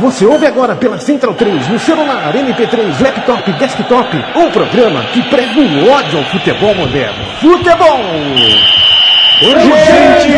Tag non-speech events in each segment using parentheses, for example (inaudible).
Você ouve agora pela Central 3, no celular, MP3, laptop, desktop, um programa que prega o ódio ao futebol moderno. Futebol! Urgente!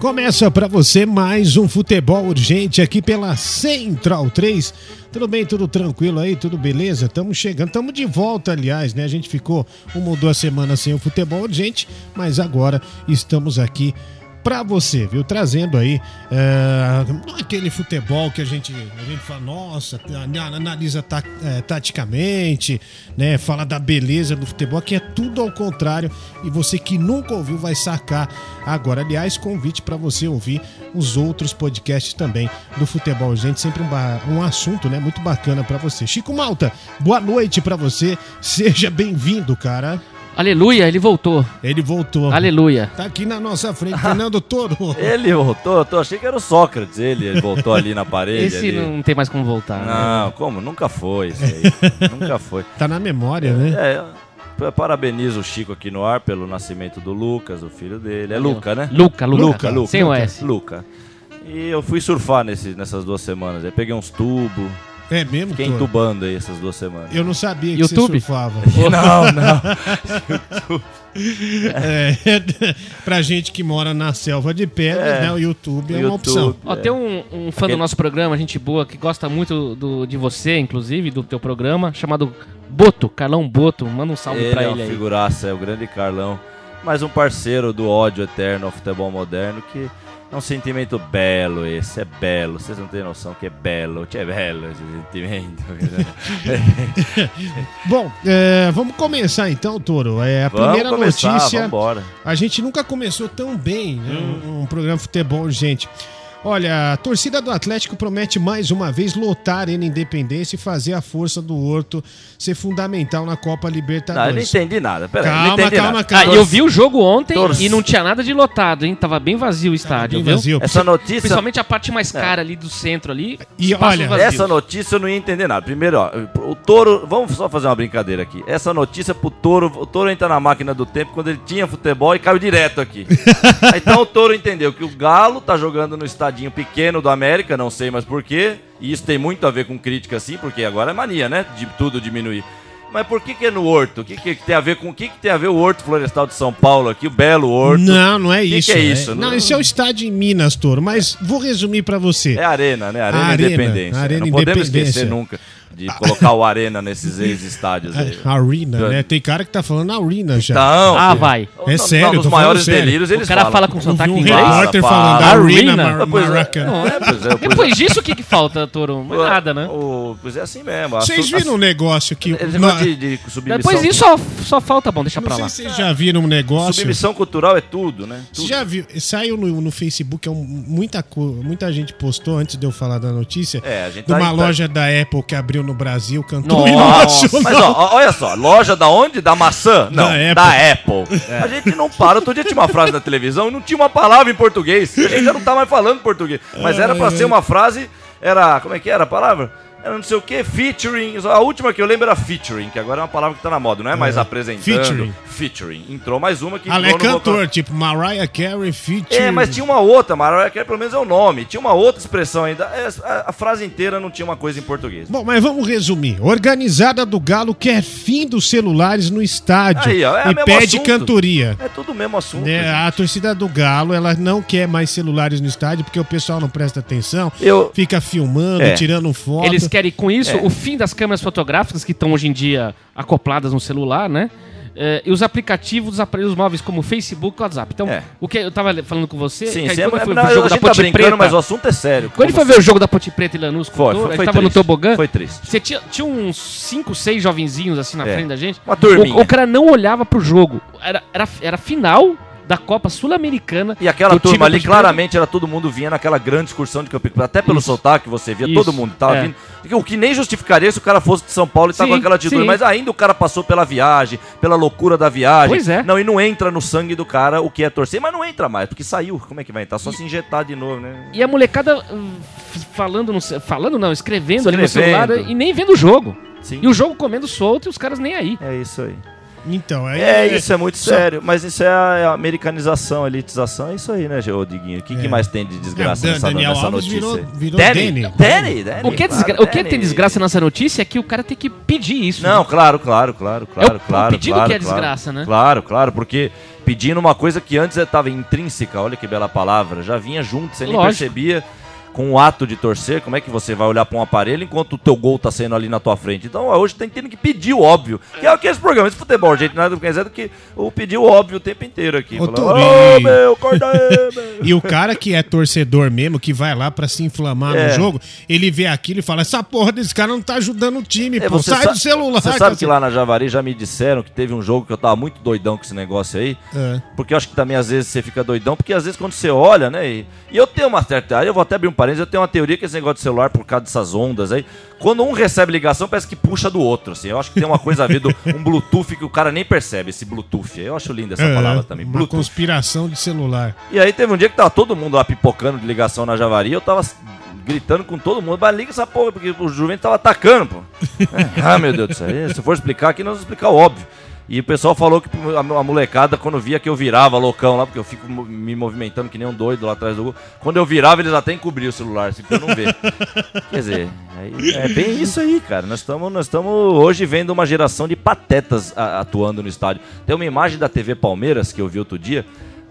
Começa para você mais um futebol urgente aqui pela Central 3. Tudo bem, tudo tranquilo aí, tudo beleza? Estamos chegando, estamos de volta, aliás, né? A gente ficou uma ou duas semanas sem o futebol urgente, mas agora estamos aqui para você, viu? Trazendo aí é, aquele futebol que a gente, a gente fala, nossa, analisa ta, é, taticamente, né? Fala da beleza do futebol, que é tudo ao contrário. E você que nunca ouviu vai sacar agora. Aliás, convite para você ouvir os outros podcasts também do futebol. Gente, sempre um, um assunto, né? Muito bacana para você. Chico Malta, boa noite para você. Seja bem-vindo, cara. Aleluia, ele voltou. Ele voltou. Aleluia. Tá aqui na nossa frente, Fernando Toro. (laughs) ele voltou, eu achei que era o Sócrates, ele, ele voltou ali na parede. Esse ali. não tem mais como voltar. Não, né? como? Nunca foi isso aí. (laughs) Nunca foi. Tá na memória, né? É, eu parabenizo o Chico aqui no ar pelo nascimento do Lucas, o filho dele. É Luca, né? Luca, Luca. Luca, Luca. Sem o S. Luca. E eu fui surfar nesse, nessas duas semanas. Aí peguei uns tubos. É mesmo? Fiquei entubando aí essas duas semanas. Eu não sabia que YouTube? você surfava. (laughs) Não, não. (laughs) É, pra gente que mora na selva de pedra, É. né, o YouTube é O uma YouTube. opção. Ó, tem um, um fã do Aquele- nosso programa, gente boa, que gosta muito do, de você, inclusive, do teu programa, chamado Boto, Carlão Boto. Manda um salve Ele pra é ele uma aí. figuraça, é o grande Carlão. Mais um parceiro do ódio eterno ao futebol moderno que é um sentimento belo esse, é belo. Vocês não têm noção que é belo, que é belo esse sentimento. (laughs) (laughs) Bom, é, vamos começar então, Toro. É, a primeira Vamos começar, notícia. vambora. A gente nunca começou tão bem, né, Hum. um, um programa de futebol, gente. Olha, a torcida do Atlético promete mais uma vez lotar Arena Independência e fazer a força do Horto ser fundamental na Copa Não, eu não Libertadores. entendi nada. Pera aí, Calma, não entendi calma, nada. calma. Ah, eu vi o jogo ontem Torce. e não tinha nada de lotado, hein? Tava bem vazio o estádio, bem viu? vazio. Essa notícia, Principalmente a parte mais cara ali do centro ali. E olha, vazios. essa notícia eu não ia entender nada. Primeiro, ó, o Toro, vamos só fazer uma brincadeira aqui. Essa notícia pro Toro, o Toro entra na máquina do tempo quando ele tinha futebol e caiu direto aqui. (laughs) então o Toro entendeu que o Galo tá jogando no estadinho pequeno do América, não sei mais porquê. E isso tem muito a ver com crítica assim, porque agora é mania, né? De tudo diminuir. Mas por que, que é no Horto? O que, que tem a ver com o que, que tem a ver o Horto Florestal de São Paulo aqui, o belo Horto? Não, não é Que que isso. é né? isso? Não, Não- esse é o estádio em Minas, Toro. Mas vou resumir pra você. É Arena, né? Arena, Arena, Independência. Arena não podemos Independência. esquecer nunca de colocar o Arena nesses (laughs) ex-estádios aí. A Arena, né? Tem cara que tá falando Arena já. Então, Ah, vai. É no- sério, tô maiores sério. delírios eles O cara falam. fala com sotaque um inglês. repórter Fala, falando fala. Arena, Arena? Mar Pois é. Maracanã. Não, é- Pois é, pois é. Depois disso, o que, que falta, Toro? Não é nada, né? O, pois é assim mesmo. Vocês viram um negócio que... Esse na- negócio de, de submissão, Depois disso, só, só falta bom, deixa Não pra sei lá. se vocês já viram um negócio... submissão cultural é tudo, né? Você já viu? Saiu no, no Facebook, é um- muita, co- muita gente postou antes de eu falar da notícia. É, a gente de tá uma em- loja da Apple que abriu no Brasil, cantou Nossa, nacional. Mas ó, olha só, loja da onde? Da maçã? Não, Da da Apple. A gente não para. Outro dia tinha uma frase na televisão e não tinha uma palavra em português. A gente já não tá mais falando português. Mas era pra ser uma frase, era, como é que era a palavra? Era não sei o que, featuring. A última que eu lembro era featuring, que agora é uma palavra que tá na moda, não é mais É. apresentando. Featuring. Featuring. Entrou mais uma que Ah, é no vocal- cantor, tipo Mariah Carey, feat. É, mas tinha uma outra, Mariah Carey pelo menos é o nome. Tinha uma outra expressão ainda. É, A, a frase inteira não tinha uma coisa em português. Bom, mas vamos resumir. Organizada do Galo quer fim dos celulares no estádio Aí, ó, é o e pede assunto. cantoria. É tudo o mesmo assunto. Gente. a torcida do Galo, ela não quer mais celulares no estádio porque o pessoal não presta atenção, Eu- fica filmando, É. tirando foto. Eles querem com isso É. o fim das câmeras fotográficas que estão hoje em dia acopladas no celular, né? É, e os aplicativos dos aparelhos móveis como Facebook e WhatsApp. Então, É. o que eu tava falando com você, Sim, que aí sim. quando é- foi não, o jogo da tá Ponte brincando, Preta, mas o assunto é sério. quando ele foi ver o jogo da Ponte Preta e Lanús com Foi, o Toro, foi- foi tava no tobogã. Foi triste. Você tinha, tinha uns 5, 6 jovenzinhos assim na É. frente da gente. Uma turminha. O, o cara não olhava pro jogo. Era, era, era final da Copa Sul-Americana. E aquela turma ali, claramente, era todo mundo vinha naquela grande excursão de Campinas. Até pelo Isso. sotaque, você via, Isso. todo mundo tava É. vindo. O que nem justificaria se o cara fosse de São Paulo e tá Sim, com aquela atitude. sim. Mas ainda o cara passou pela viagem, pela loucura da viagem. Pois é. Não, e não entra no sangue do cara o que é torcer, mas não entra mais, porque saiu. Como é que vai entrar? Só se injetar de novo, né? E a molecada uh, falando, no, falando não, escrevendo, ali no Escrevendo. celular e nem vendo o jogo. Sim. E o jogo comendo solto e os caras nem aí. É isso aí. Então, aí É, isso é muito só- sério. Mas isso é a, é a americanização, a elitização. É isso aí, né, Ô Diguinho? O que, que É. mais tem de desgraça É, nessa, Daniel nessa Alves notícia? virou- virou Danny. Danny. Danny, Danny, O que, é claro, desgra- o que Danny. tem desgraça nessa notícia é que o cara tem que pedir isso. Não, claro, claro, claro, claro, É o- claro. o pedido claro, que é claro. desgraça, né? Claro, claro, porque pedindo uma coisa que antes estava intrínseca, olha que bela palavra, já vinha junto, você nem Lógico. percebia com o ato de torcer, como é que você vai olhar para um aparelho enquanto o teu gol tá saindo ali na tua frente. Então hoje tem tendo que pedir o óbvio, que é aqueles programas de futebol, gente, nada mais é do que o pedir o óbvio o tempo inteiro aqui. Ô, Falar. Ô, meu, acorda aí, (laughs) meu. E o cara que é torcedor mesmo, que vai lá pra se inflamar É. no jogo, ele vê aquilo e fala: essa porra desse cara não tá ajudando o time, É, pô. Sai sa- do celular. Você sabe cacete." que lá na Javari já me disseram que teve um jogo que eu tava muito doidão com esse negócio aí. É. Porque eu acho que também às vezes você fica doidão, porque às vezes quando você olha, né? E, e eu tenho uma certa. Aí eu vou até abrir um parênteses, eu tenho uma teoria que esse negócio de celular, por causa dessas ondas aí, quando um recebe ligação, parece que puxa do outro. Assim. Eu acho que tem uma coisa a ver do um Bluetooth que o cara nem percebe, esse Bluetooth. Eu acho linda essa É, palavra também. Uma Bluetooth. conspiração de celular. E aí teve um dia que tava todo mundo lá pipocando de ligação na Javari, eu tava gritando com todo mundo, mas liga essa porra, porque o Juventus tava atacando, pô. (laughs) É, ah, meu Deus do céu. Se for explicar aqui, nós vamos explicar o óbvio. E o pessoal falou que a molecada, quando via que eu virava loucão lá, porque eu fico me movimentando que nem um doido lá atrás do gol, quando eu virava, eles até encobriam o celular, assim, pra eu não ver. (laughs) Quer dizer, é bem isso aí, cara. Nós estamos nós hoje vendo uma geração de patetas atuando no estádio. Tem uma imagem da TV Palmeiras que eu vi outro dia.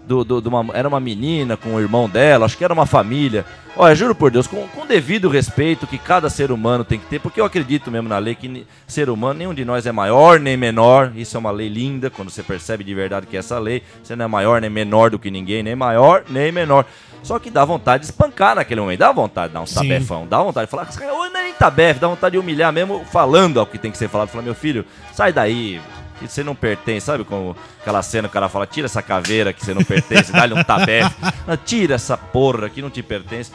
Do, do- de uma- era uma menina com o irmão dela, acho que era uma família. Olha, juro por Deus, com, com devido respeito que cada ser humano tem que ter, porque eu acredito mesmo na lei que ser humano, nenhum de nós é maior nem menor. Isso é uma lei linda, quando você percebe de verdade que é essa lei. Você não é maior nem menor do que ninguém, nem maior nem menor. Só que dá vontade de espancar naquele momento, dá vontade de dar um tabefão, dá vontade de falar, "Esse cara, "Ô, nem tabefe, dá vontade de humilhar mesmo, falando ao que tem que ser falado. Falar, meu filho, sai daí, que você não pertence, sabe como aquela cena que o cara fala, tira essa caveira que você não pertence, dá-lhe um tabefe, (laughs) tira essa porra que não te pertence.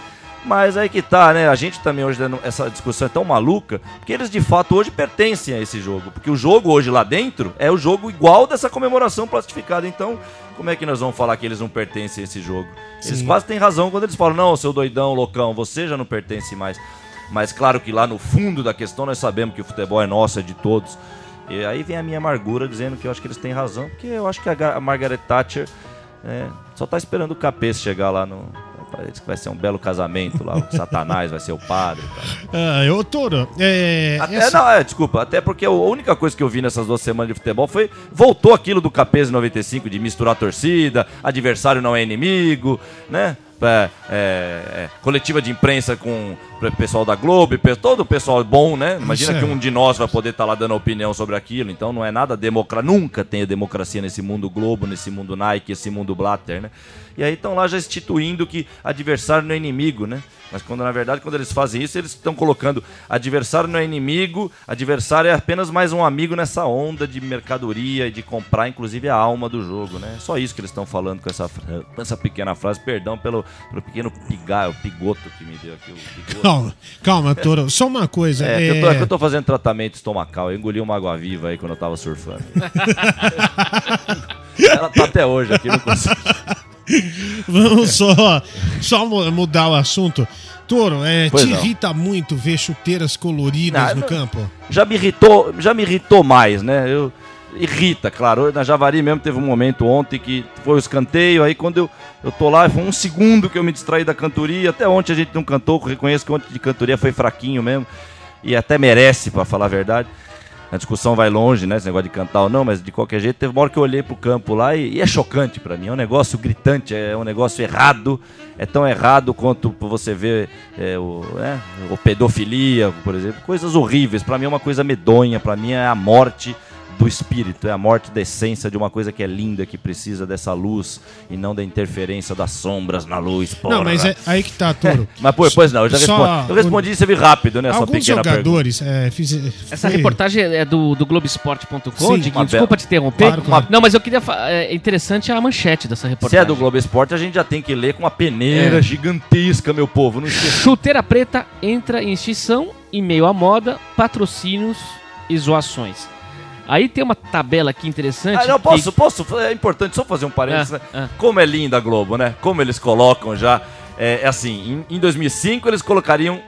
Mas aí que tá, né? A gente também hoje, essa discussão é tão maluca, porque eles de fato hoje pertencem a esse jogo. Porque o jogo hoje lá dentro é o jogo igual dessa comemoração plastificada. Então, como é que nós vamos falar que eles não pertencem a esse jogo? Eles Sim. quase têm razão quando eles falam, não, seu doidão, loucão, você já não pertence mais. Mas claro que lá no fundo da questão nós sabemos que o futebol é nosso, é de todos. E aí vem a minha amargura dizendo que eu acho que eles têm razão, porque eu acho que a, Ga- a Margaret Thatcher é, só tá esperando o capês chegar lá no. Parece que vai ser um belo casamento lá, o Satanás vai ser o padre. (laughs) Ah, ô, Toro, é. Até, essa- não, é, desculpa, até porque a única coisa que eu vi nessas duas semanas de futebol foi. Voltou aquilo do Capês em 95 de misturar a torcida, adversário não é inimigo, né? É, é, coletiva de imprensa com o pessoal da Globo, todo o pessoal bom, né? Imagina Isso é. que um de nós vai poder estar lá dando opinião sobre aquilo, então não é nada democrático, nunca tem democracia nesse mundo Globo, nesse mundo Nike, esse mundo Blatter, né? E aí estão lá já instituindo que adversário não é inimigo, né? Mas quando na verdade, quando eles fazem isso, eles estão colocando adversário não é inimigo, adversário é apenas mais um amigo nessa onda de mercadoria e de comprar, inclusive, a alma do jogo, né? Só isso que eles estão falando com essa, com essa pequena frase. Perdão pelo, pelo pequeno pigar, o pigoto que me deu aqui. Calma, calma, Toro. Só uma coisa. É, É, que eu, tô, é que eu tô fazendo tratamento estomacal. Eu engoli uma água viva aí quando eu tava surfando. (laughs) Ela tá até hoje aqui, não consigo. (laughs) Vamos só, só mu- mudar o assunto. Toro, é, te não. irrita muito ver chuteiras coloridas Não, no não- campo? já me irritou, já me irritou mais, né? Eu irrita, claro. Na Javari mesmo teve um momento ontem que foi o escanteio, aí quando eu, eu tô lá, foi um segundo que eu me distraí da cantoria. Até ontem a gente não cantou, reconheço que ontem de cantoria foi fraquinho mesmo. E até merece, pra falar a verdade. A discussão vai longe, né? Esse negócio de cantar ou não, mas de qualquer jeito, teve uma hora que eu olhei pro campo lá e, e é chocante pra mim. É um negócio gritante, é um negócio errado. É tão errado quanto você vê é, o, né, o pedofilia, por exemplo. Coisas horríveis. Pra mim é uma coisa medonha. Pra mim é a morte do espírito, é a morte da essência de uma coisa que é linda, que precisa dessa luz e não da interferência das sombras na luz. Porra. Não, mas é aí que tá, Toro. (laughs) Mas pô, pois não, eu já Só respondi. Eu respondi e você viu rápido, né? Essa Alguns pequena jogadores é, fiz, Essa foi- reportagem é do, do Globoesporte.com, Desculpa bela- te interromper. Claro, claro. Não, mas eu queria. fa- É interessante a manchete dessa Se reportagem. é do Globo Esporte, a gente já tem que ler com uma peneira É. gigantesca, meu povo. Não esqueça. Chuteira Preta entra em extinção em meio à moda, patrocínios e zoações. Aí tem uma tabela aqui interessante. Ah, não, que- posso, posso? É importante só fazer um parênteses. Ah, né? ah. Como é linda a Globo, né? Como eles colocam já. É, é assim, em, em 2005 eles colocariam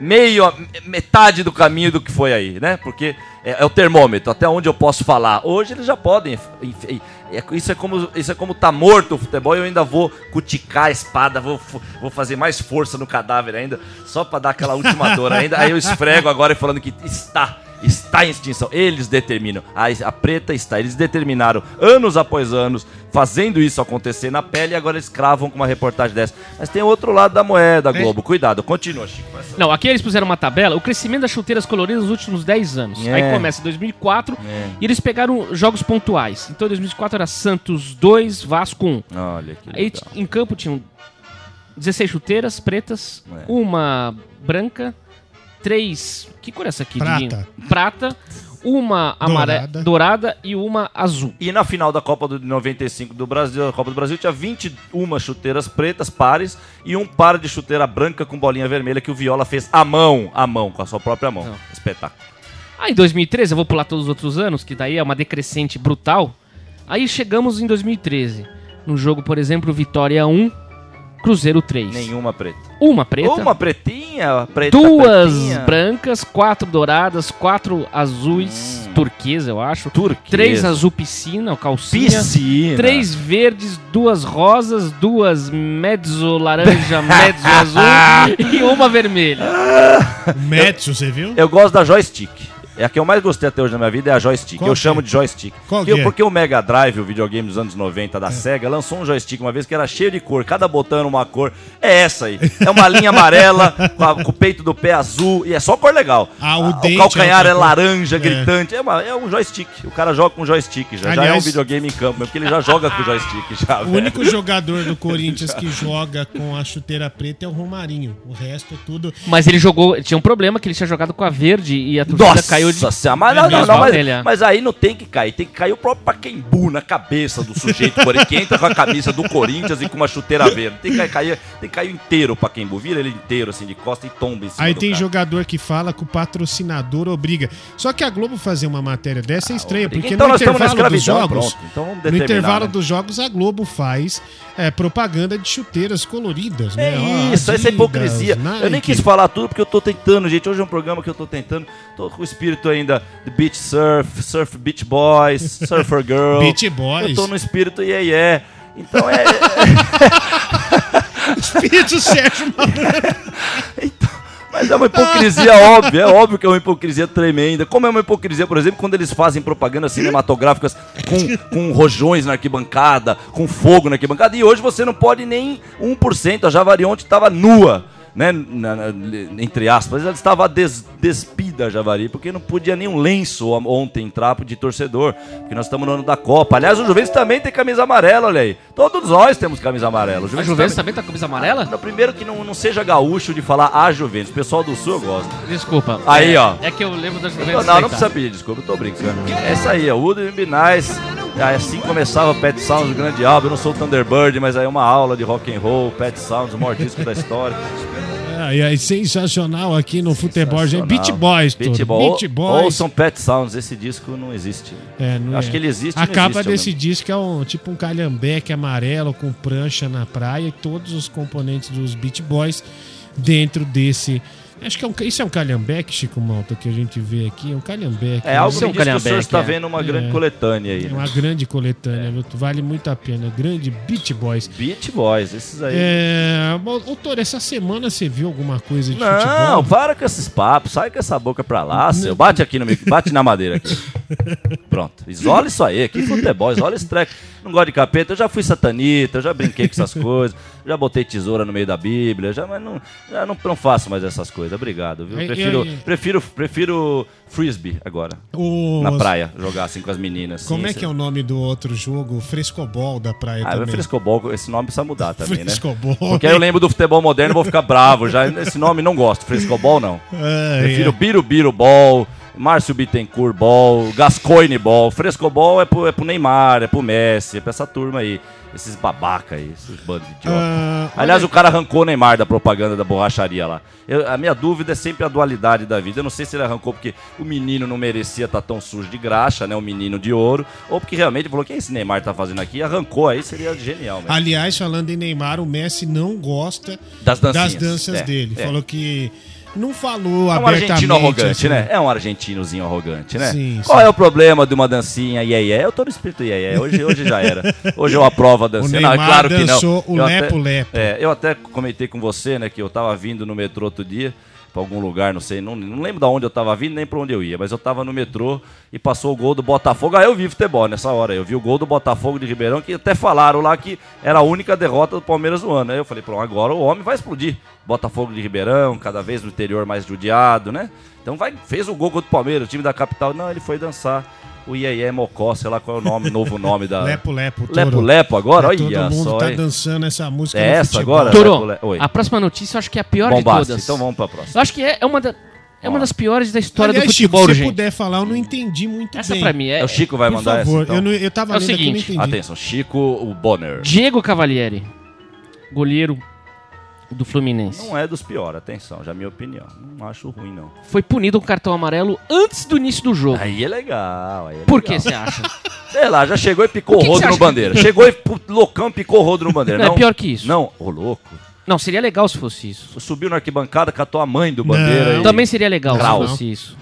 meio, metade do caminho do que foi aí, né? Porque é, é o termômetro, até onde eu posso falar. Hoje eles já podem. enf- é- isso, é como, isso é como tá morto o futebol e eu ainda vou cuticar a espada, vou, vou fazer mais força no cadáver ainda, só pra dar aquela última dor ainda. Aí eu esfrego agora e falando que está. Está em extinção. Eles determinam. A, a preta está. Eles determinaram anos após anos, fazendo isso acontecer na pele, e agora eles cravam com uma reportagem dessa. Mas tem outro lado da moeda, Globo. Cuidado, continua, Chico. Ser- Não, aqui eles puseram uma tabela, o crescimento das chuteiras coloridas nos últimos 10 anos. É. Aí começa em 2004 É. e eles pegaram jogos pontuais. Então em 2004 era Santos 2, Vasco 1. Olha que Aí legal. t- em campo tinham 16 chuteiras pretas, É. uma branca, três. Que cor é essa aqui, Prata. Diguinho? Prata, uma amarela, Dourada. dourada e uma azul. E na final da Copa do 95 do Brasil, a Copa do Brasil tinha 21 chuteiras pretas, pares, e um par de chuteira branca com bolinha vermelha que o Viola fez à mão, à mão, com a sua própria mão. Não. Espetáculo. Aí em 2013, eu vou pular todos os outros anos, que daí é uma decrescente brutal. Aí chegamos em 2013. No jogo, por exemplo, Vitória 1, Cruzeiro 3. Nenhuma preta. Uma preta. Uma pretinha, preta, Duas pretinha. brancas, quatro douradas, quatro azuis, turquesa, eu acho. Hum. Turquesa. Três azul piscina, ou calcinha. Piscina. Três verdes, duas rosas, duas mezzo laranja, (laughs) mezzo azul e uma vermelha. O Metsu, você viu? Eu gosto da joystick. É a que eu mais gostei até hoje na minha vida, é a joystick. Qual eu que chamo é? de joystick. Qual porque, que é? porque o Mega Drive, o videogame dos anos 90 da SEGA, lançou um joystick uma vez que era cheio de cor. Cada botão era uma cor. É essa aí. É uma linha amarela, com, a- com o peito do pé azul. E é só cor legal. Ah, o Ah, dente calcanhar é é, laranja, É. gritante. É, uma- é um joystick. O cara joga com joystick já. já é um Aliás- videogame em campo, porque ele já joga com joystick já, O velho. único jogador do Corinthians que joga com a chuteira preta é o Romarinho. O resto é tudo. Mas ele jogou. Tinha um problema que ele tinha jogado com a verde e a torcida Nossa caiu de. Senhora, mas, É não, não, não, mas, velho. mas aí não tem que cair, tem que cair o próprio Paquembu na cabeça do sujeito que entra com a camisa do Corinthians e com uma chuteira verde. Tem que cair, tem que cair inteiro o Paquembu, vira ele inteiro assim de costa e tomba em cima Aí do tem cara. jogador que fala que o patrocinador obriga. Só que a Globo fazer uma matéria dessa é estranha, obriga. porque Então no nós estamos na intervalo dos jogos, pronto. Então vamos no intervalo né? dos jogos a Globo faz é, propaganda de chuteiras coloridas, né? É Ó, isso, essa é Adidas, hipocrisia. Eu nem Nike. quis falar tudo porque eu tô tentando, gente. Hoje é um programa que eu tô tentando. Tô com o espírito ainda de beach surf, surf beach boys, surfer girl. (laughs) Beach Boys. Eu tô no espírito yeah, yeah. Então é. (laughs) Espírito Sérgio Malandro. Então, mas é uma hipocrisia óbvia, é óbvio que é uma hipocrisia tremenda. Como é uma hipocrisia, por exemplo, quando eles fazem propagandas cinematográficas com, com rojões na arquibancada, com fogo na arquibancada, e hoje você não pode nem 1%. A Javari ontem estava nua. Né, na- na- entre aspas, ela estava des- despida, Javari, porque não podia nem um lenço ontem entrar de torcedor, porque nós estamos no ano da Copa. Aliás, o Juventus também tem camisa amarela, olha aí. Todos nós temos camisa amarela. O Juventus Juventus também- também tá com camisa amarela? não, primeiro que não, não seja gaúcho de falar a Juventus. O pessoal do Sul eu gosto. Desculpa. Aí, É- ó. É que eu lembro da Não, Juventus. não, não tá. precisa pedir desculpa, eu tô brincando. É isso aí, ó. Be Nice. Assim começava Pet Sounds, o grande álbum. Eu não sou o Thunderbird, mas aí é uma aula de rock and roll, Pet Sounds, o maior disco da história. Ah, e aí, sensacional aqui no futebol, gente. Beach Boys. Beach, Boy. Beach Boys. Ouçam Pet Sounds, esse disco não existe. É, não Acho é. que ele existe, A capa desse disco é um tipo um calhambeque amarelo com prancha na praia e todos os componentes dos Beach Boys dentro desse. Acho que é um, isso é um calhambeque, Chico Malta, que a gente vê aqui. É um calhambeque. É algo Isso que é um que o senhor está é. vendo uma grande É. coletânea aí. É né? uma grande coletânea, viu? vale muito a pena. Grande Beach Boys. Beach Boys, esses aí. É, doutor, essa semana você viu alguma coisa de Não, futebol? para com esses papos, sai com essa boca pra lá, seu. Bate aqui no mic- bate na madeira aqui. (laughs) Pronto. Isola isso aí. Que futebol, isola esse treco. Não gosto de capeta. Eu já fui satanita, eu já brinquei com essas coisas. Já botei tesoura no meio da Bíblia. Já, mas não, já não, não faço mais essas coisas. Obrigado, viu? E- Prefiro, e- prefiro, prefiro frisbee agora. O- Na praia, jogar assim com as meninas. Como Sim, é que é o nome do outro jogo? Frescobol da praia Ah, também. frescobol, esse nome precisa mudar também, né? Frescobol. Porque aí eu lembro do futebol moderno e vou ficar bravo já. Esse nome não gosto. Frescobol não. Ah, (laughs) Prefiro é. Birubiru Ball, Márcio Bittencourt Ball, Gascoigne Ball. Frescobol é pro, é pro Neymar, é pro Messi, é pra essa turma aí. Esses babaca aí, esses bandos de idiota. Ah, Aliás, o cara arrancou o Neymar da propaganda da borracharia lá. Eu- a minha dúvida é sempre a dualidade da vida. Eu não sei se ele arrancou porque o menino não merecia estar tão sujo de graxa, né? O menino de ouro. Ou porque realmente falou: o que esse Neymar tá fazendo aqui? Arrancou aí, seria genial mesmo. Aliás, falando em Neymar, o Messi não gosta Das das danças É, dele. é. Falou que não falou É um argentino arrogante, assim. né? É um argentinozinho arrogante, né? Sim, Qual sim. é o problema de uma dancinha iê, iê? Eu tô no espírito iê, iê. Hoje, hoje já era. Hoje eu aprovo a dancinha. O não, é claro que não. o Eu até- lepo-lepo. É, eu até comentei com você, né, que eu tava vindo no metrô outro dia pra algum lugar, não sei, não, não lembro de onde eu tava vindo nem pra onde eu ia, mas eu tava no metrô e passou o gol do Botafogo. Aí eu vi futebol nessa hora, eu vi o gol do Botafogo de Ribeirão, que até falaram lá que era a única derrota do Palmeiras no ano. Aí eu falei, pronto, agora o homem vai explodir. Botafogo de Ribeirão, cada vez no interior mais judiado, né? Então vai, fez o gol contra o Palmeiras, o time da capital. Não, ele foi dançar o Iê Mocó, sei lá qual é o nome, novo nome da. Lepo Lepo. Lepo Toro. Lepo agora? É, Todo Olha mundo só. tá hein? dançando essa música. É no essa futebol. agora? Toro, Lepo Le- Oi. a próxima notícia eu acho que é a pior de todas. Então vamos pra próxima. Eu acho que é é uma, da- é uma das piores da história Aliás, do Chico, futebol, se você gente. puder falar, eu não entendi muito Essa bem. pra mim é, É o Chico vai Por mandar favor, essa. Então. eu, não, eu tava É o lendo aqui e não seguinte, entendi. Atenção, Chico o Bonner. Diego Cavalieri, goleiro do Fluminense. Não é dos piores, atenção, já é minha opinião. Não acho ruim, não. Foi punido com cartão amarelo antes do início do jogo. Aí é legal. Aí é Por legal. que você acha? (laughs) Sei lá, já chegou e picou O rodo no acha? bandeira. Chegou e loucão picou o rodo no bandeira. (laughs) Não, é pior que isso. Não, ô louco. Não, seria legal se fosse isso. Subiu na arquibancada, catou a mãe do bandeira. Não. e- Também seria legal Grau. se fosse isso.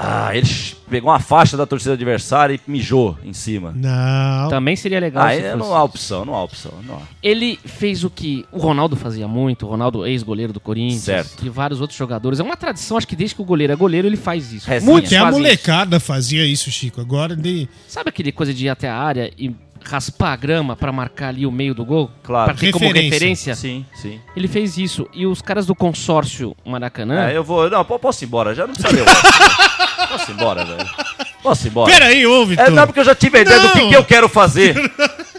Ah, ele pegou uma faixa da torcida adversária e mijou em cima. Não. Também seria legal Aí se fosse não há opção, não há opção. Não há. Ele fez o que o Ronaldo fazia muito, o Ronaldo ex-goleiro do Corinthians Certo. e vários outros jogadores. É uma tradição, acho que desde que o goleiro é goleiro, ele faz isso. Resenha. Muitos Até a fazem isso. molecada fazia isso, Chico. Agora de. Sabe aquele coisa de ir até a área e raspar a grama pra marcar ali o meio do gol? Claro. Pra ter como Referência. referência? Sim, sim. Ele fez isso. E os caras do consórcio Maracanã. É, eu vou. Não, po- posso ir embora, já não precisa (laughs) ler. Posso ir embora, velho. Posso ir embora. Peraí, ô, Vitor. É, não, porque eu já tive a ideia do que, que eu quero fazer.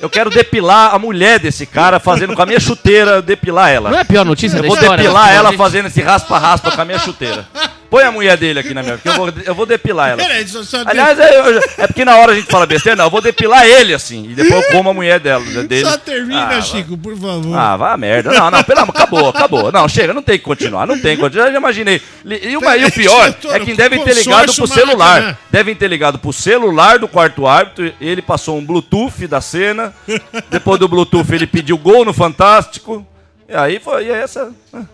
Eu quero depilar a mulher desse cara, fazendo com a minha chuteira, depilar ela. Não é a pior notícia Eu da vou história? depilar né? ela fazendo esse raspa-raspa com a minha chuteira. Põe a mulher dele aqui na minha. Porque eu vou, eu vou depilar ela. Peraí, só, só, Aliás, é, eu- é porque na hora a gente fala besteira, não, eu vou depilar ele assim. E depois eu como a mulher dela. Dele. só termina, Ah, Chico, por favor. Ah, vá a merda. Não, não, pelo amor, acabou, acabou. Não, chega, não tem que continuar, não tem que continuar. Já imaginei. E, uma, e o pior é que devem ter ligado pro celular. Maracanã. Devem ter ligado pro celular do quarto árbitro. Ele passou um Bluetooth da cena. Depois do Bluetooth, ele pediu gol no Fantástico. E aí foi e essa. (laughs)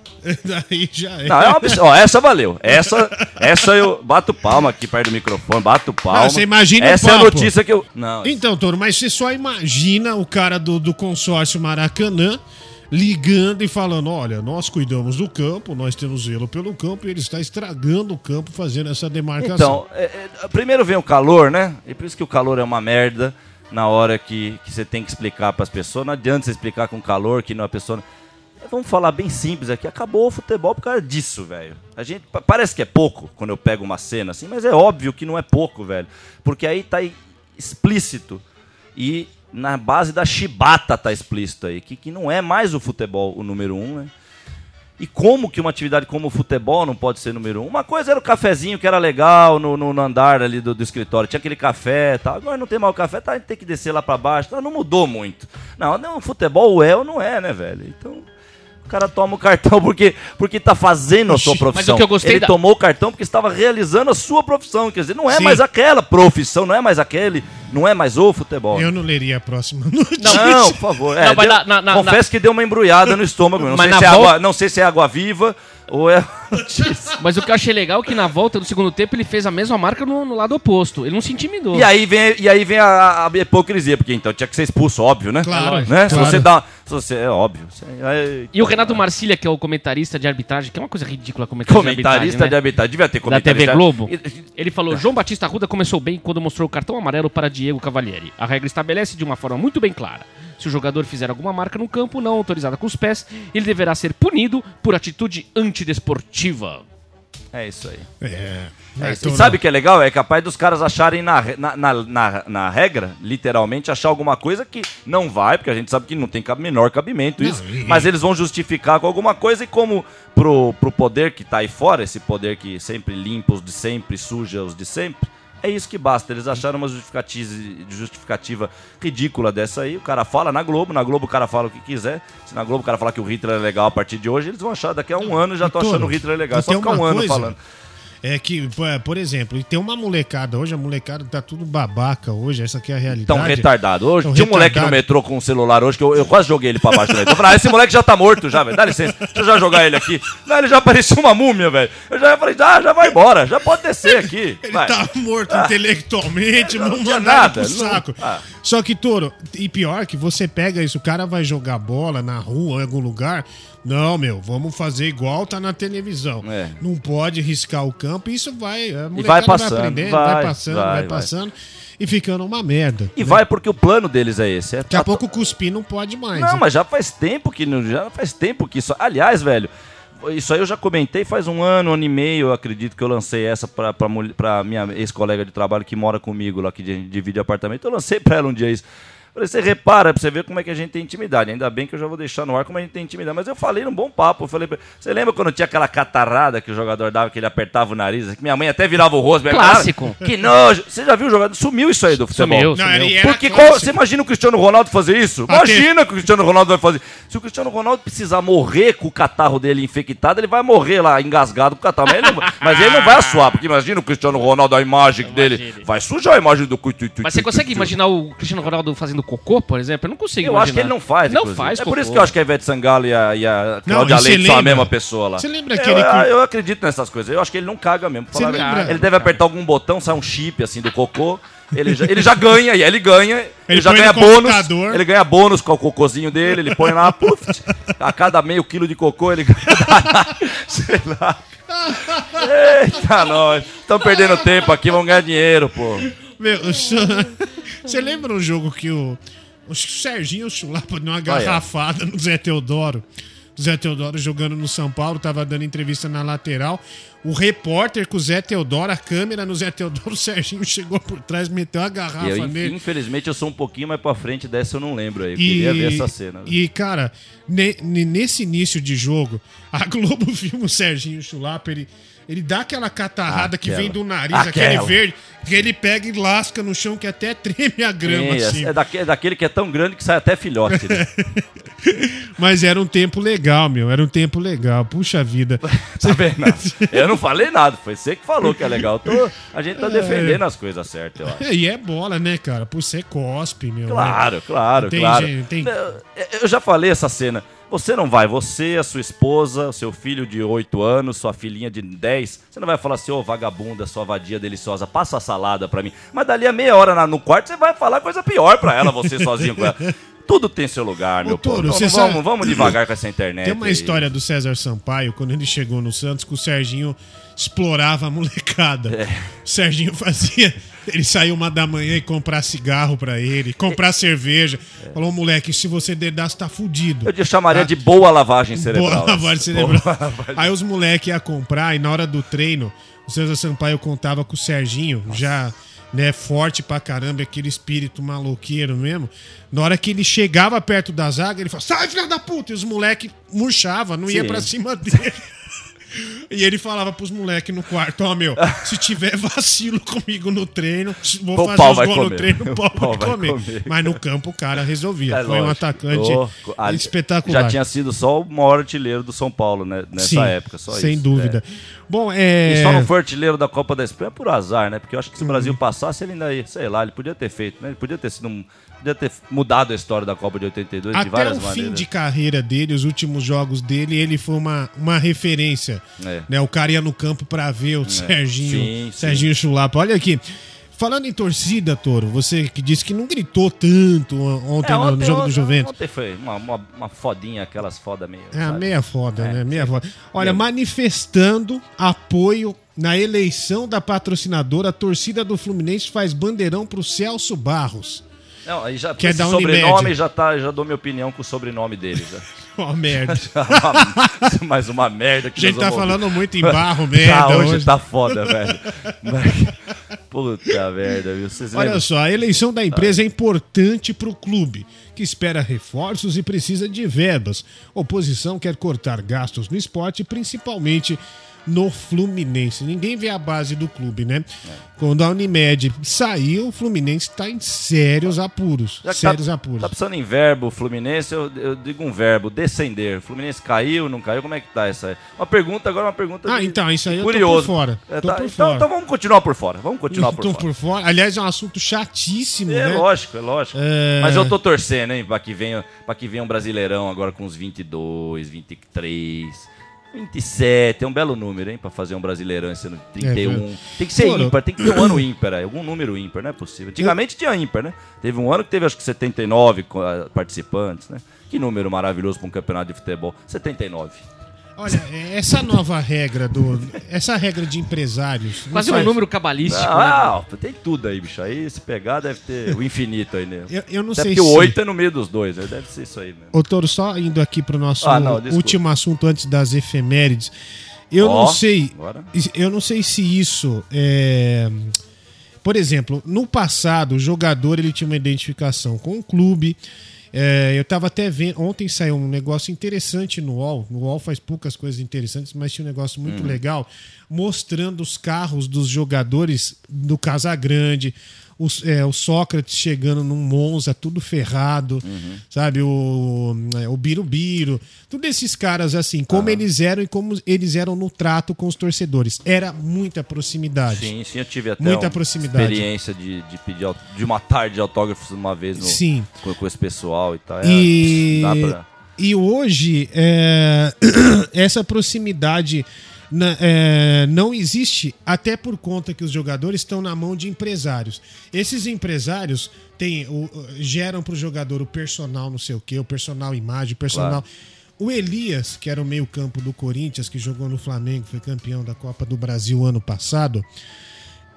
Daí já é. Não, é uma ó, essa valeu. Essa, essa eu bato palma aqui perto do microfone, bato palma. Não, você imagina Essa é a notícia que eu. Não, Então, Toro, mas você só imagina o cara do, do consórcio Maracanã ligando e falando: olha, nós cuidamos do campo, nós temos zelo pelo campo e ele está estragando o campo fazendo essa demarcação. Então, é, é, primeiro vem o calor, né? E por isso que o calor é uma merda na hora que, que você tem que explicar para as pessoas. Não adianta você explicar com calor que não a pessoa. É, Vamos falar bem simples aqui. Acabou o futebol por causa disso, velho. A gente pa- parece que é pouco quando eu pego uma cena assim, mas é óbvio que não é pouco, velho. Porque aí tá explícito e na base da chibata tá explícito aí que, que não é mais o futebol o número um, né? E como que uma atividade como o futebol não pode ser número um? Uma coisa era o cafezinho que era legal no, no- no andar ali do, do escritório, tinha aquele café e tal. Agora não tem mais o café, tá, a gente tem que descer lá pra baixo. Não, não mudou muito. Não, não, futebol é ou não é, né, velho? Então. O cara toma o cartão porque, porque tá fazendo a sua Mas o profissão. que eu gostei Ele da- tomou o cartão porque estava realizando a sua profissão. Quer dizer, não é Sim. mais aquela profissão, não é mais aquele Não é mais o futebol. Eu não leria a próxima (laughs) notícia. Não, por favor. É, deu- na- na- na- confesso que deu uma embrulhada no estômago. Não, sei na se, é água, não sei se é água viva ou é notícia. Mas o que eu achei legal é que na volta do segundo tempo ele fez a mesma marca no, no lado oposto. Ele não se intimidou. E aí vem, e aí vem a, a hipocrisia, porque então tinha que ser expulso, óbvio, né? Claro, Né? Se claro. você dá. Se você, é óbvio. Você- aí- E o Renato Marcília, que é o comentarista de arbitragem, que é uma coisa ridícula comentarista de Comentarista arbitragem, de né? arbitragem. Devia ter da comentarista. TV Globo, ele falou: João Batista Arruda começou bem quando mostrou o cartão amarelo para Diego Cavalieri. A regra estabelece de uma forma muito bem clara. Se o jogador fizer alguma marca no campo não autorizada com os pés, ele deverá ser punido por atitude antidesportiva. É isso aí. É. É Não é isso. tão- E sabe o que é legal? É capaz dos caras acharem na, na, na, na, na regra, literalmente, achar alguma coisa que não vai, porque a gente sabe que não tem cab- menor cabimento Não, isso. e- Mas eles vão justificar com alguma coisa e como pro, pro poder que tá aí fora, esse poder que sempre limpa os de sempre, suja os de sempre, é isso que basta. Eles acharam uma justificativa, justificativa ridícula dessa aí. O cara fala na Globo, na Globo o cara fala o que quiser. Se na Globo o cara falar que o Hitler é legal a partir de hoje, eles vão achar daqui a um ano já estão Toro, achando o Hitler legal. É só ficar um ano coisa- falando. É que, por exemplo, e tem uma molecada hoje, a molecada tá tudo babaca hoje, essa aqui é a realidade. Tão retardado. Hoje Tão tinha um moleque no metrô com um celular hoje que eu, eu quase joguei ele pra baixo do metrô. Eu falei, ah, esse moleque já tá morto já, velho. Dá licença, deixa eu já jogar ele aqui. Não, ele já parecia uma múmia, velho. Eu já falei, ah, já vai embora, já pode descer aqui. (laughs) Ele vai. tá morto intelectualmente, não não mandaram nada, pro não- saco. ah. Só que, Toro, e pior que você pega isso, o cara vai jogar bola na rua, em algum lugar. Não, meu, vamos fazer igual tá na televisão. É. Não pode riscar o campo, isso vai. A molecada vai passando, aprendendo, vai, vai, passando, vai, vai, vai. passando. E ficando uma merda. E vai porque o plano deles é esse. É Daqui a pouco cuspir não pode mais. Não, né? mas já faz tempo que não, já faz tempo que isso. Aliás, velho, isso aí eu já comentei faz um ano, um ano e meio, eu acredito que eu lancei essa pra, pra, pra minha ex-colega de trabalho que mora comigo lá, que di- divide apartamento. Eu lancei pra ela um dia isso. Falei, você repara pra você ver como é que a gente tem intimidade. Ainda bem que eu já vou deixar no ar como a gente tem intimidade. Mas eu falei num bom papo. Eu falei, pra- você lembra quando tinha aquela catarrada que o jogador dava, que ele apertava o nariz? Que minha mãe até virava o rosto. minha Clássico. Cara, que nojo. Você já viu o jogador? Sumiu isso aí do futebol. Sumiu, Não, sumiu. era Porque qual- você imagina o Cristiano Ronaldo fazer isso? Até- Imagina que o Cristiano Ronaldo vai fazer. Se o Cristiano Ronaldo precisar morrer com o catarro dele infectado, ele vai morrer lá engasgado com o catarro. Mas ele não, mas ele não vai assoar, porque imagina o Cristiano Ronaldo, a imagem dele. Vai sujar a imagem do. Mas você consegue imaginar o Cristiano Ronaldo fazendo cocô, por exemplo? Eu não consigo Eu imaginar. acho que ele não faz. Não inclusive. faz É por cocô. isso que eu acho que a Ivete Sangalo e a, e a Cláudia Leite são a mesma pessoa lá. você lembra Eu- aquele Eu, que- eu acredito nessas coisas. Eu acho que ele não caga mesmo. falar lembra- Ele deve apertar algum botão, sai um chip assim do cocô. Ele já, ele já ganha, e aí ele ganha. Ele, já põe ganha bônus. Ele ganha bônus com o cocôzinho dele, ele põe lá, (laughs) puf, a cada meio quilo de cocô ele ganha. (laughs) Sei lá. (laughs) Eita, nós. Estamos perdendo tempo aqui, vamos ganhar dinheiro, pô. Meu, senhor- (laughs) você lembra um jogo que o, o Serginho Chulapa deu uma garrafada no Zé Teodoro? O Zé Teodoro jogando no São Paulo, tava dando entrevista na lateral. O repórter com o Zé Teodoro, a câmera no Zé Teodoro, o Serginho chegou por trás, meteu a garrafa Eu, nele. infelizmente, eu sou um pouquinho mais pra frente dessa, eu não lembro aí. Eu queria ver essa cena. E, cara, ne- ne- nesse início de jogo, a (laughs) Globo filma o Serginho Chulapa, ele, ele dá aquela catarrada que Aquela. vem do nariz, Aquela. aquele verde, que ele pega e lasca no chão, que até (laughs) treme a grama, É, assim. é, daque- é daquele que é tão grande que sai até filhote. Né? (laughs) Mas era um tempo legal, meu, era um tempo legal. Puxa vida. (laughs) Tá vendo? Eu não falei nada, foi você que falou que é legal. Tô- a gente tá defendendo as coisas certas, eu acho. E é bola, né, cara? Por ser cospe, meu. Claro, né? claro, Tem claro. gente- tem- Eu já falei essa cena. Você não vai, você, a sua esposa, seu filho de 8 anos, sua filhinha de 10, você não vai falar assim, ô vagabunda, sua vadia deliciosa, passa a salada pra mim. Mas dali a meia hora na- no quarto você vai falar coisa pior pra ela, você sozinho com ela. (laughs) Tudo tem seu lugar, meu Toro, povo. Vamos, sabe- vamos devagar com essa internet. Tem uma aí. história do César Sampaio, quando ele chegou no Santos, que o Serginho explorava a molecada. É. O Serginho fazia. Ele saiu uma da manhã e comprar cigarro pra ele, comprar cerveja. Falou, moleque, se você dedasse, tá fudido. Eu te chamaria de boa lavagem cerebral. Boa lavagem cerebral. Boa lavagem. Aí os moleques iam comprar e na hora do treino, o César Sampaio contava com o Serginho, já né, forte pra caramba, aquele espírito maloqueiro mesmo. Na hora que ele chegava perto da zaga, ele falava, sai, filha da puta! E os moleques murchavam, não ia Sim. pra cima dele. (laughs) E ele falava pros moleques no quarto, ó, meu, se tiver (laughs) vacilo comigo no treino, vou O fazer os gols no treino, o (laughs) pau, O pau vai vai comer. comer. Mas no campo o cara resolvia. É Foi um lógico. atacante Ô, a- espetacular. Já tinha sido só o maior artilheiro do São Paulo, né? Nessa Sim, época, só sem isso. dúvida. Bom, é... E só não foi artilheiro da Copa da Espanha por azar, né? Porque eu acho que se o Brasil passasse, ele ainda ia, sei lá, ele podia ter feito, né? Ele podia ter sido um. Podia ter mudado a história da Copa de 82 de Até várias o maneiras. fim de carreira dele, os últimos jogos dele, ele foi uma, uma referência. É. Né? O cara ia no campo pra ver o Serginho, Sim, sim. Serginho Chulapa. Olha aqui. Falando em torcida, Toro, você que disse que não gritou tanto ontem, É, no- no, jogo do Juventus. Ontem foi uma, uma, uma fodinha, aquelas foda meio. É sabe? meia foda, É, né? Meia foda. Olha, Meio. manifestando apoio na eleição da patrocinadora, a torcida do Fluminense faz bandeirão pro Celso Barros. Não, aí já Que é da sobrenome já tá, já dou minha opinião com o sobrenome dele já. (laughs) Ó, merda. (laughs) (laughs) Mais uma merda que A gente tá ouvir. falando muito em barro, merda. Ah, hoje, hoje. tá foda, velho. Puta merda, viu? Vocês Olha lembram? só, a eleição da empresa é importante para o clube, que espera reforços e precisa de verbas. Oposição quer cortar gastos no esporte, principalmente no Fluminense. Ninguém vê a base do clube, né? Quando a Unimed saiu, o Fluminense está em sérios apuros. Já que Sérios tá, apuros. Tá precisando em verbo Fluminense, eu, eu digo um verbo, descender. Fluminense caiu, não caiu? Como é que tá essa aí? Uma pergunta, agora uma pergunta Ah, de- então, isso aí eu tô curioso. por fora. É, Tô tá, por então, fora. então vamos continuar por fora. Vamos continuar por Tô fora. por fora. Aliás, é um assunto chatíssimo, É né? lógico, é lógico. É. Mas eu tô torcendo, hein, pra que, venha, pra que venha um brasileirão agora com uns 22, 23, 27. É um belo número, hein, pra fazer um brasileirão esse ano 31. É, tem que ser ímpar, tem que ter um (coughs) ano ímpar, aí, algum número ímpar, não é possível. Antigamente tinha ímpar, né? Teve um ano que teve acho que 79 co- ah, participantes, né? Que número maravilhoso pra um campeonato de futebol. 79. Olha, essa nova regra do. Essa regra de empresários. não Quase um número cabalístico. né? Ah, tem tudo aí, bicho. Aí se pegar deve ter o infinito aí, né? Eu, eu não Até sei porque se. o 8 é no meio dos dois, né? Deve ser isso aí mesmo. Ô, Toro, só indo aqui pro nosso Ah, não, último assunto antes das efemérides. Eu Ó, não sei. agora. Eu não sei se isso é. Por exemplo, no passado, o jogador ele tinha uma identificação com o clube. É, eu tava até vendo. Ontem saiu um negócio interessante no UOL. No UOL faz poucas coisas interessantes, mas tinha um negócio muito Uhum. legal mostrando os carros dos jogadores do Casagrande. Os, é, o Sócrates chegando num Monza, tudo ferrado, Uhum. sabe? O, é, o Birubiru, todos esses caras assim, como eles eram e como eles eram no trato com os torcedores. Era muita proximidade. Sim, sim, eu tive até Muita uma proximidade. experiência de, de pedir de uma tarde de autógrafos uma vez no- Sim. Com, com esse pessoal e tal. É, E, pra- e hoje, é, (clears throat) essa proximidade na- é, não existe, até por conta que os jogadores estão na mão de empresários. Esses empresários têm, o- geram para o jogador o personal não sei o que, o personal imagem, o personal. O Elias, que era o meio-campo do Corinthians, que jogou no Flamengo, foi campeão da Copa do Brasil ano passado,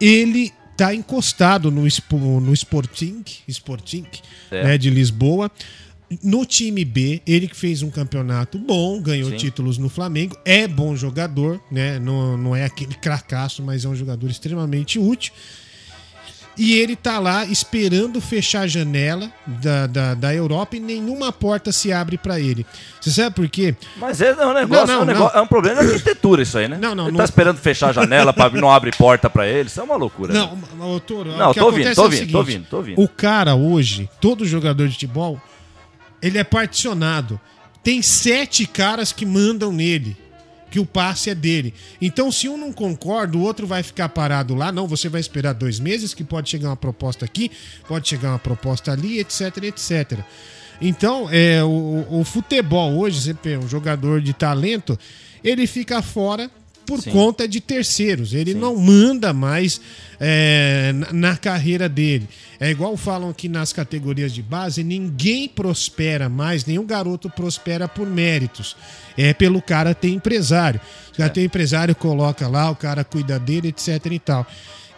ele tá encostado no, no Sporting, Sporting É. né, de Lisboa. No time B, ele que fez um campeonato bom, ganhou Sim. títulos no Flamengo, é bom jogador, né? Não, não é aquele cracaço, mas é um jogador extremamente útil. E ele tá lá esperando fechar a janela da, da, da Europa e nenhuma porta se abre para ele. Você sabe por quê? Mas é um negócio, Não, não, é, um negócio- não. é um problema de arquitetura isso aí, né? Não, não, Ele não- tá esperando fechar a janela pra não abrir porta pra ele. Isso é uma loucura. né? Não, Toro, Não, que tô ouvindo, tô é o ouvindo, tô ouvindo, tô ouvindo. O cara hoje, todo jogador de futebol, ele é particionado. Tem sete caras que mandam nele. Que o passe é dele. Então, se um não concorda, o outro vai ficar parado lá. Não, você vai esperar dois meses, que pode chegar uma proposta aqui, pode chegar uma proposta ali, etc, etc. Então, é, o, o futebol hoje, você vê um jogador de talento, ele fica fora por Sim. conta de terceiros. Ele não manda mais é, na, carreira dele. É igual falam que nas categorias de base, ninguém prospera mais, nenhum garoto prospera por méritos. É pelo cara ter empresário. O cara tem empresário, coloca lá, o cara cuida dele, etc e tal.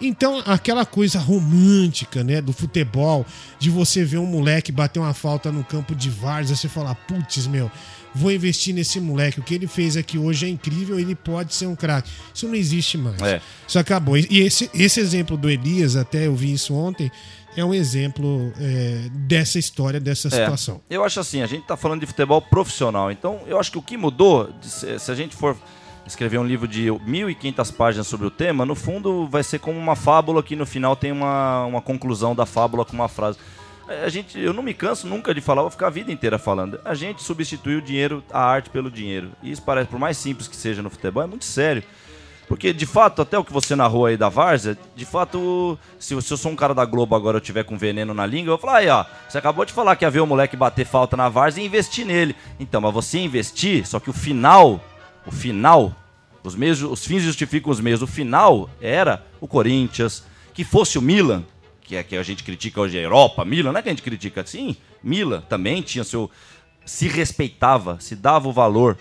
Então, aquela coisa romântica, né, do futebol, de você ver um moleque bater uma falta no campo de várzea, você falar, putz, meu, vou investir nesse moleque, o que ele fez aqui hoje é incrível, ele pode ser um craque. Isso não existe mais. É. Isso acabou. E esse, esse exemplo do Elias, até eu vi isso ontem, é um exemplo é, dessa história, dessa É, situação. Eu acho assim, a gente tá falando de futebol profissional, então eu acho que o que mudou, se a gente for escrever um livro de 1.500 páginas sobre o tema, no fundo vai ser como uma fábula que no final tem uma, uma conclusão da fábula com uma frase. A gente, eu não me canso nunca de falar, vou ficar a vida inteira falando. A gente substituiu o dinheiro, a arte pelo dinheiro. E isso parece, por mais simples que seja no futebol, é muito sério. Porque, de fato, até o que você narrou aí da Várzea, de fato, se, se eu sou um cara da Globo agora eu tiver com veneno na língua, eu vou falar aí, ó, você acabou de falar que ia ver o moleque bater falta na Várzea e investir nele. Então, mas você investir, só que o final, o final, os, meios, os fins justificam os meios, o final era o Corinthians, que fosse o Milan, que é que a gente critica hoje a Europa, Milan, não é que a gente critica assim, Milan também tinha seu... se respeitava, se dava o valor.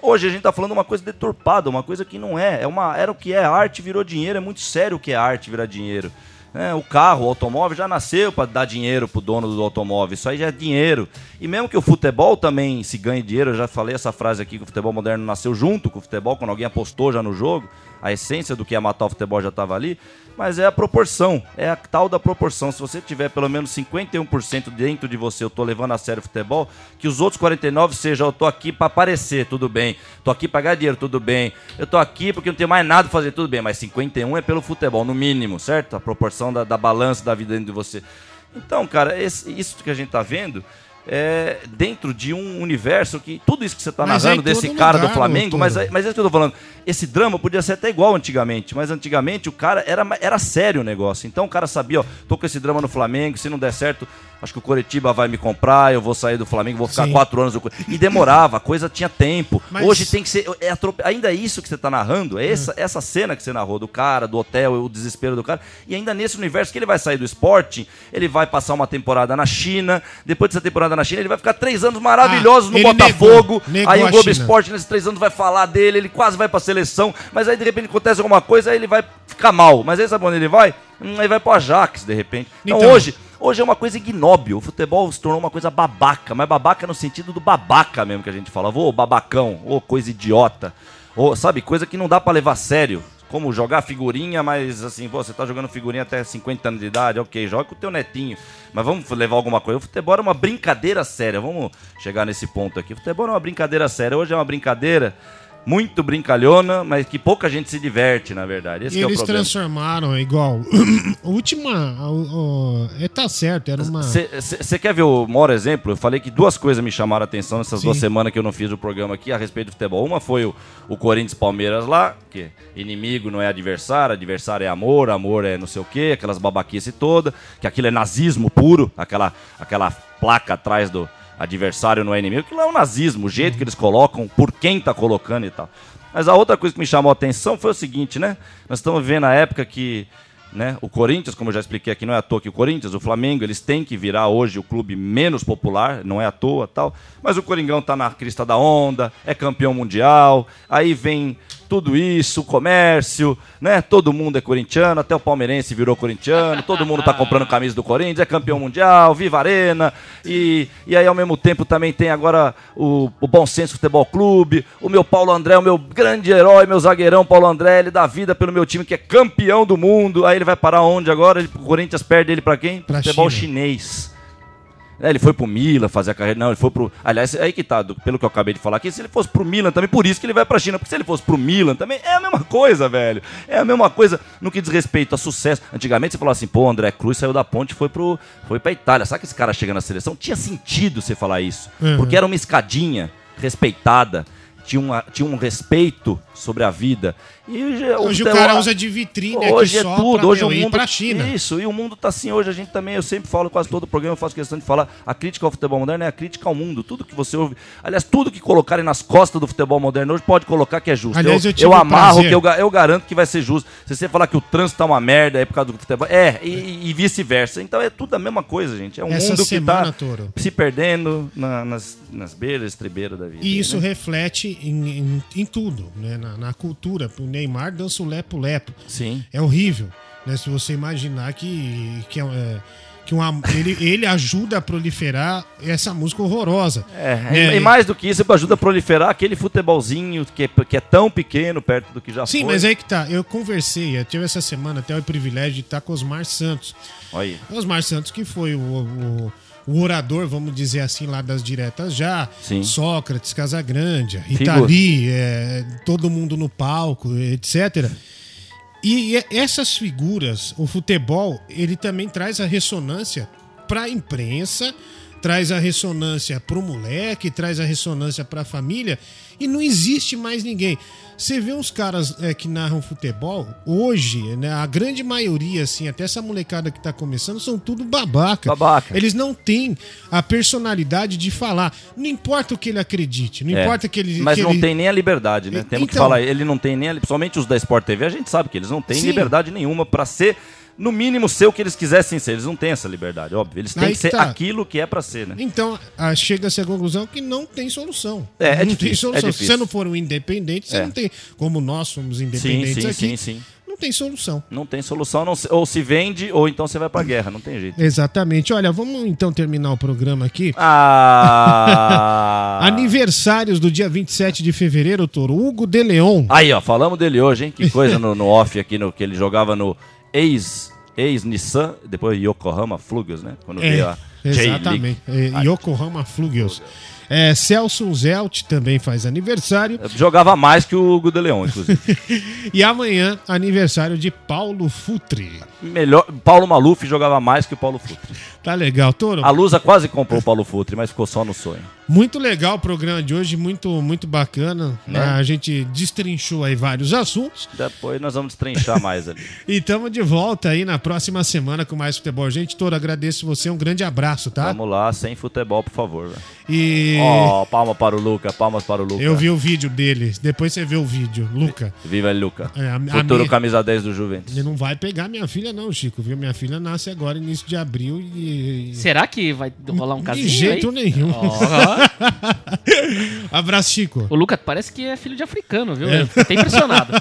Hoje a gente está falando uma coisa deturpada, uma coisa que não é. é uma, era o que é, arte virou dinheiro, é muito sério o que é arte virar dinheiro. É, o carro, o automóvel já nasceu para dar dinheiro pro dono do automóvel. Isso aí já é dinheiro. E mesmo que o futebol também se ganhe dinheiro, eu já falei essa frase aqui que o futebol moderno nasceu junto com o futebol, quando alguém apostou já no jogo, a essência do que é matar o futebol já estava ali mas é a proporção, é a tal da proporção. Se você tiver pelo menos 51% dentro de você, eu tô levando a sério o futebol, que os outros 49 sejam, eu tô aqui para aparecer, tudo bem. Tô aqui para ganhar dinheiro, tudo bem. Eu tô aqui porque não tenho mais nada pra fazer, tudo bem. Mas 51 é pelo futebol, no mínimo, certo? A proporção da, da balança da vida dentro de você. Então, cara, esse, isso que a gente tá vendo é, dentro de um universo que tudo isso que você está narrando desse cara lugar, do Flamengo, mas, mas é isso que eu tô falando. Esse drama podia ser até igual antigamente, mas antigamente o cara era, era sério o negócio. Então o cara sabia, ó, tô com esse drama no Flamengo, se não der certo, acho que o Coritiba vai me comprar, eu vou sair do Flamengo, vou ficar Sim. quatro anos. E demorava, a coisa tinha tempo. Mas... Hoje tem que ser. É Ainda é isso que você está narrando, é essa, hum. essa cena que você narrou do cara, do hotel, o desespero do cara. E ainda nesse universo que ele vai sair do esporte, ele vai passar uma temporada na China, depois dessa temporada na China, ele vai ficar três anos maravilhosos ah, no Botafogo. Negou, negou aí o Globo Esporte nesses três anos vai falar dele, ele quase vai pra seleção, mas aí de repente acontece alguma coisa, aí ele vai ficar mal. Mas aí sabe onde ele vai? Hum, aí vai pro Ajax, de repente. Então, então hoje. Hoje é uma coisa ignóbil. O futebol se tornou uma coisa babaca, mas babaca no sentido do babaca mesmo que a gente fala. Ô, babacão, ô, coisa idiota. Ô, sabe, coisa que não dá para levar a sério. Como jogar figurinha, mas assim, você tá jogando figurinha até 50 anos de idade, ok, joga com o teu netinho. Mas vamos levar alguma coisa. O futebol é uma brincadeira séria. Vamos chegar nesse ponto aqui. O futebol é uma brincadeira séria. Hoje é uma brincadeira muito brincalhona, mas que pouca gente se diverte, na verdade. Esse e é eles transformaram igual. (clears throat) última. é, tá certo, era uma. Você quer ver o maior exemplo? Eu falei que duas coisas me chamaram a atenção nessas Sim. duas semanas que eu não fiz o programa aqui a respeito do futebol. Uma foi o, o Corinthians Palmeiras lá, que inimigo não é adversário, adversário é amor, amor é não sei o quê, aquelas babaquice toda, que aquilo é nazismo puro, aquela, aquela placa atrás do adversário não é inimigo, aquilo é um nazismo, o jeito que eles colocam, por quem está colocando e tal. Mas a outra coisa que me chamou a atenção foi o seguinte, né? Nós estamos vendo a época que né, o Corinthians, como eu já expliquei aqui, não é à toa que o Corinthians, o Flamengo, eles têm que virar hoje o clube menos popular, não é à toa tal. Mas o Coringão está na crista da onda, é campeão mundial, aí vem tudo isso, o comércio, né? Todo mundo é corintiano, até o palmeirense virou corintiano, todo mundo tá comprando camisa do Corinthians, é campeão mundial, viva Arena, e, e aí ao mesmo tempo também tem agora o, o Bom Senso Futebol Clube, o meu Paulo André, o meu grande herói, meu zagueirão Paulo André, ele dá vida pelo meu time que é campeão do mundo, aí ele vai parar onde agora? Ele, o Corinthians perde ele para quem? Pra futebol China. chinês. É, ele foi pro Milan fazer a carreira. Não, ele foi pro. Aliás, aí que tá, pelo que eu acabei de falar aqui, se ele fosse pro Milan também, por isso que ele vai pra China. Porque se ele fosse pro Milan também, é a mesma coisa, velho. É a mesma coisa no que diz respeito a sucesso. Antigamente você falava assim, pô, André Cruz saiu da ponte e foi, pro, foi pra Itália. Sabe que esse cara chega na seleção? Tinha sentido você falar isso. Uhum. Porque era uma escadinha respeitada tinha, uma, tinha um respeito sobre a vida. E hoje o, o cara usa de vitrine hoje é tudo, hoje o mundo pra China. Isso, e o mundo tá assim hoje a gente também, eu sempre falo quase todo o programa, eu faço questão de falar, a crítica ao futebol moderno é a crítica ao mundo, tudo que você ouve, aliás, tudo que colocarem nas costas do futebol moderno hoje pode colocar que é justo. Aliás, eu, eu, eu amarro que eu, eu garanto que vai ser justo. Se você falar que o trânsito tá uma merda é por causa do futebol, é, e, e vice-versa. Então é tudo a mesma coisa, gente. É um Essa mundo que tá Toro. se perdendo na, nas, nas beiras, estribeiras da vida. E isso né? reflete em, em, em, tudo, né? Na, na cultura. O Neymar dança o lepo-lepo. Sim. É horrível. Né? Se você imaginar que, que, é, que uma, ele, ele ajuda a proliferar essa música horrorosa. É, né? E mais do que isso, ajuda a proliferar aquele futebolzinho que é, que é tão pequeno perto do que já Sim, foi. Sim, mas aí que tá. Eu conversei, eu tive essa semana até o privilégio de estar com Osmar Santos. Olha. Osmar Santos, que foi o, o o orador, vamos dizer assim, lá das diretas já, Sim. Sócrates, Casagrande. Lee, é, todo mundo no palco, etc. E essas figuras, o futebol, ele também traz a ressonância para a imprensa, traz a ressonância para o moleque, traz a ressonância para a família, e não existe mais ninguém. Você vê uns caras é, que narram futebol, hoje, né, a grande maioria, assim, até essa molecada que tá começando, são tudo babaca. Babaca. Eles não têm a personalidade de falar. Não importa o que ele acredite, não É. importa que ele. Mas que não ele- tem nem a liberdade, né? Temos que Então- falar, ele não tem nem a, principalmente os da Sport TV, a gente sabe que eles não têm Sim. liberdade nenhuma pra ser no mínimo ser o que eles quisessem ser. Eles não têm essa liberdade, óbvio. Eles têm Aí que ser tá. aquilo que é pra ser, né? Então, ah, chega-se à conclusão que não tem solução. É, é não tem difícil, solução. é Se difícil. você não for um independente, você É. não tem. Como nós somos Sim, independentes sim, aqui, sim, sim. não tem solução. Não tem solução, não se- ou se vende, ou então você vai pra guerra, não tem jeito. Exatamente. Olha, vamos então terminar o programa aqui. Ah! (laughs) Aniversários do dia 27 de fevereiro, Toro. Hugo de Leon. Aí, ó, falamos dele hoje, hein? Que coisa no, no off aqui, no, que ele jogava no ex, ex-Nissan, depois Yokohama Flugels, né? Quando veio a J-League. exatamente. É, Yokohama Flugels. É, Celso Zelt também faz aniversário. Jogava mais que o Hugo de Leon, inclusive. (laughs) E amanhã, aniversário de Paulo Futre. Melhor, Paulo Maluf jogava mais que o Paulo Futre. Tá legal, Toro? A Lusa quase comprou o Paulo Futre, mas ficou só no sonho. Muito legal o programa de hoje, muito, muito bacana. Né? A gente destrinchou aí vários assuntos. Depois nós vamos destrinchar (laughs) mais ali. E estamos de volta aí na próxima semana com mais futebol. Gente, Toro, agradeço você. Um grande abraço, tá? Vamos lá, sem futebol, por favor. velho. E Ó, palma para o Luca, palmas para o Luca. eu vi o vídeo dele. Depois você vê o vídeo. Luca, Viva ele, Luca. É, a- a Futuro minha- camisa 10 do Juventus. ele não vai pegar minha filha, não, Chico. Viu? Minha filha nasce agora, início de abril. E. Será que vai rolar um casinho de jeito aí? nenhum. Ó, (laughs) (laughs) Abraço, Chico. o Lucas parece que é filho de africano, viu? Fiquei impressionado. (laughs)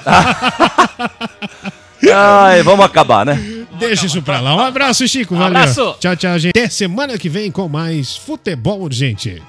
Ai, vamos acabar, né? Deixa isso pra lá. Um abraço, Chico. Valeu. Abraço. Tchau, tchau, gente. Até semana que vem com mais Futebol Urgente.